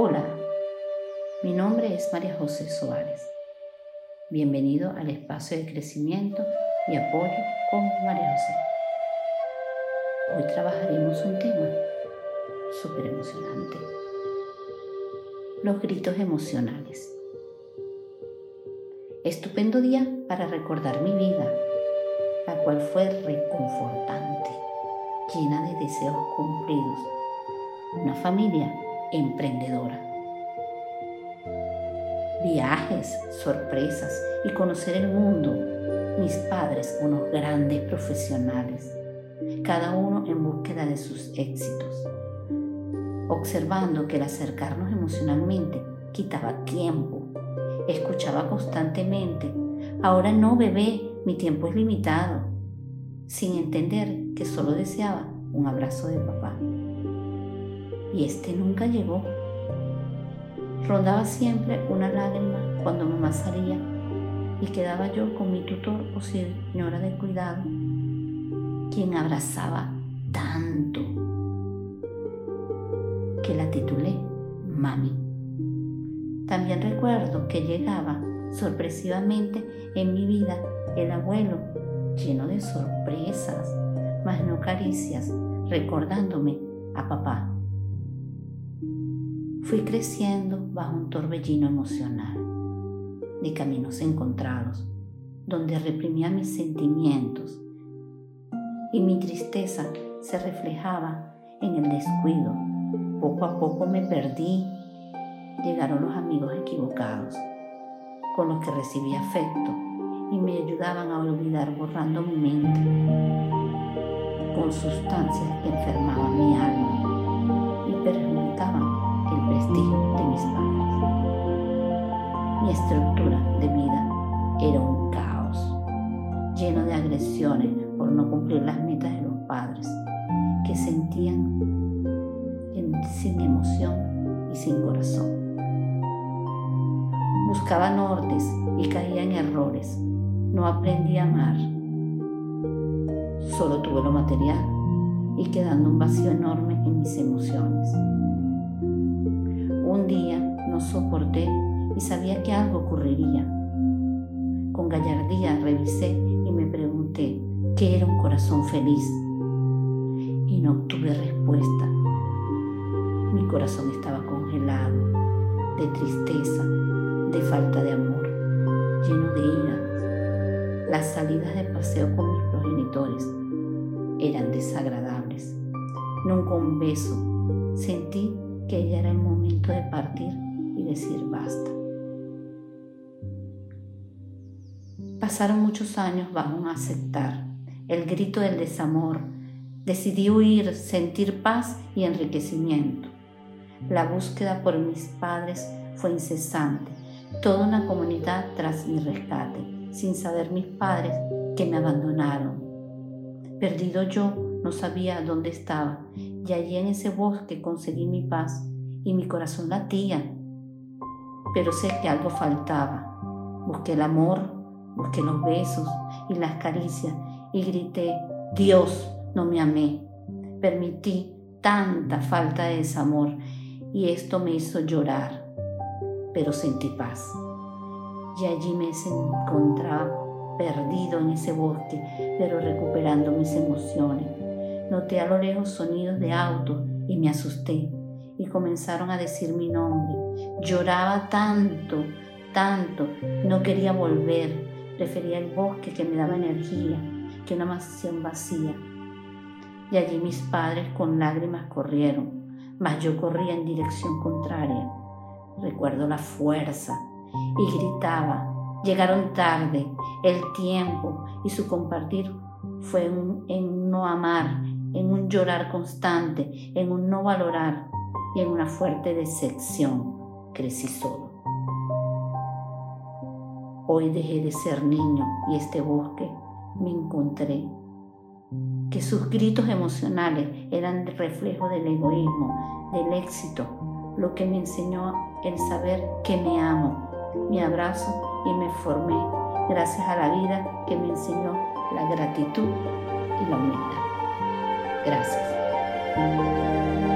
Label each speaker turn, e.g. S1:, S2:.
S1: Hola, mi nombre es María José Suárez. Bienvenido al espacio de crecimiento y apoyo con María José. Hoy trabajaremos un tema súper emocionante. Los gritos emocionales. Estupendo día para recordar mi vida, la cual fue reconfortante, llena de deseos cumplidos. Una familia emprendedora. Viajes, sorpresas y conocer el mundo. Mis padres, unos grandes profesionales, cada uno en búsqueda de sus éxitos. Observando que el acercarnos emocionalmente quitaba tiempo. Escuchaba constantemente, ahora no bebé, mi tiempo es limitado, sin entender que solo deseaba un abrazo de papá y este nunca llegó. Rondaba siempre una lágrima cuando mamá salía y quedaba yo con mi tutor o señora de cuidado, quien abrazaba tanto que la titulé Mami. También recuerdo que llegaba sorpresivamente en mi vida el abuelo, lleno de sorpresas, mas no caricias, recordándome a papá Fui creciendo bajo un torbellino emocional, de caminos encontrados, donde reprimía mis sentimientos y mi tristeza se reflejaba en el descuido. Poco a poco me perdí. Llegaron los amigos equivocados, con los que recibí afecto y me ayudaban a olvidar borrando mi mente con sustancias que enfermaban mi alma y perjudicaban de mis padres. Mi estructura de vida era un caos, lleno de agresiones por no cumplir las metas de los padres, que sentían sin emoción y sin corazón. Buscaba nortes y caía en errores. No aprendí a amar. Solo tuve lo material y quedando un vacío enorme en mis emociones. Un día no soporté y sabía que algo ocurriría. Con gallardía revisé y me pregunté qué era un corazón feliz. Y no obtuve respuesta. Mi corazón estaba congelado, de tristeza, de falta de amor, lleno de ira. Las salidas de paseo con mis progenitores eran desagradables. Nunca un beso. Sentí que ya era el momento de partir y decir basta. Pasaron muchos años bajo un aceptar, el grito del desamor. Decidí huir, sentir paz y enriquecimiento. La búsqueda por mis padres fue incesante, toda una comunidad tras mi rescate, sin saber mis padres que me abandonaron. Perdido yo, no sabía dónde estaba y allí en ese bosque conseguí mi paz y mi corazón latía. Pero sé que algo faltaba. Busqué el amor, busqué los besos y las caricias y grité, Dios, no me amé. Permití tanta falta de desamor y esto me hizo llorar, pero sentí paz. Y allí me encontraba perdido en ese bosque, pero recuperando mis emociones Noté a lo lejos sonidos de auto y me asusté y comenzaron a decir mi nombre. Lloraba tanto, tanto, no quería volver. Prefería el bosque que me daba energía que una mansión vacía. Y allí mis padres con lágrimas corrieron, mas yo corría en dirección contraria. Recuerdo la fuerza y gritaba. Llegaron tarde, el tiempo y su compartir fue en no amar en un llorar constante, en un no valorar y en una fuerte decepción. Crecí solo. Hoy dejé de ser niño y este bosque me encontré que sus gritos emocionales eran reflejo del egoísmo, del éxito, lo que me enseñó el saber que me amo, mi abrazo y me formé gracias a la vida que me enseñó la gratitud y la humildad. Gracias.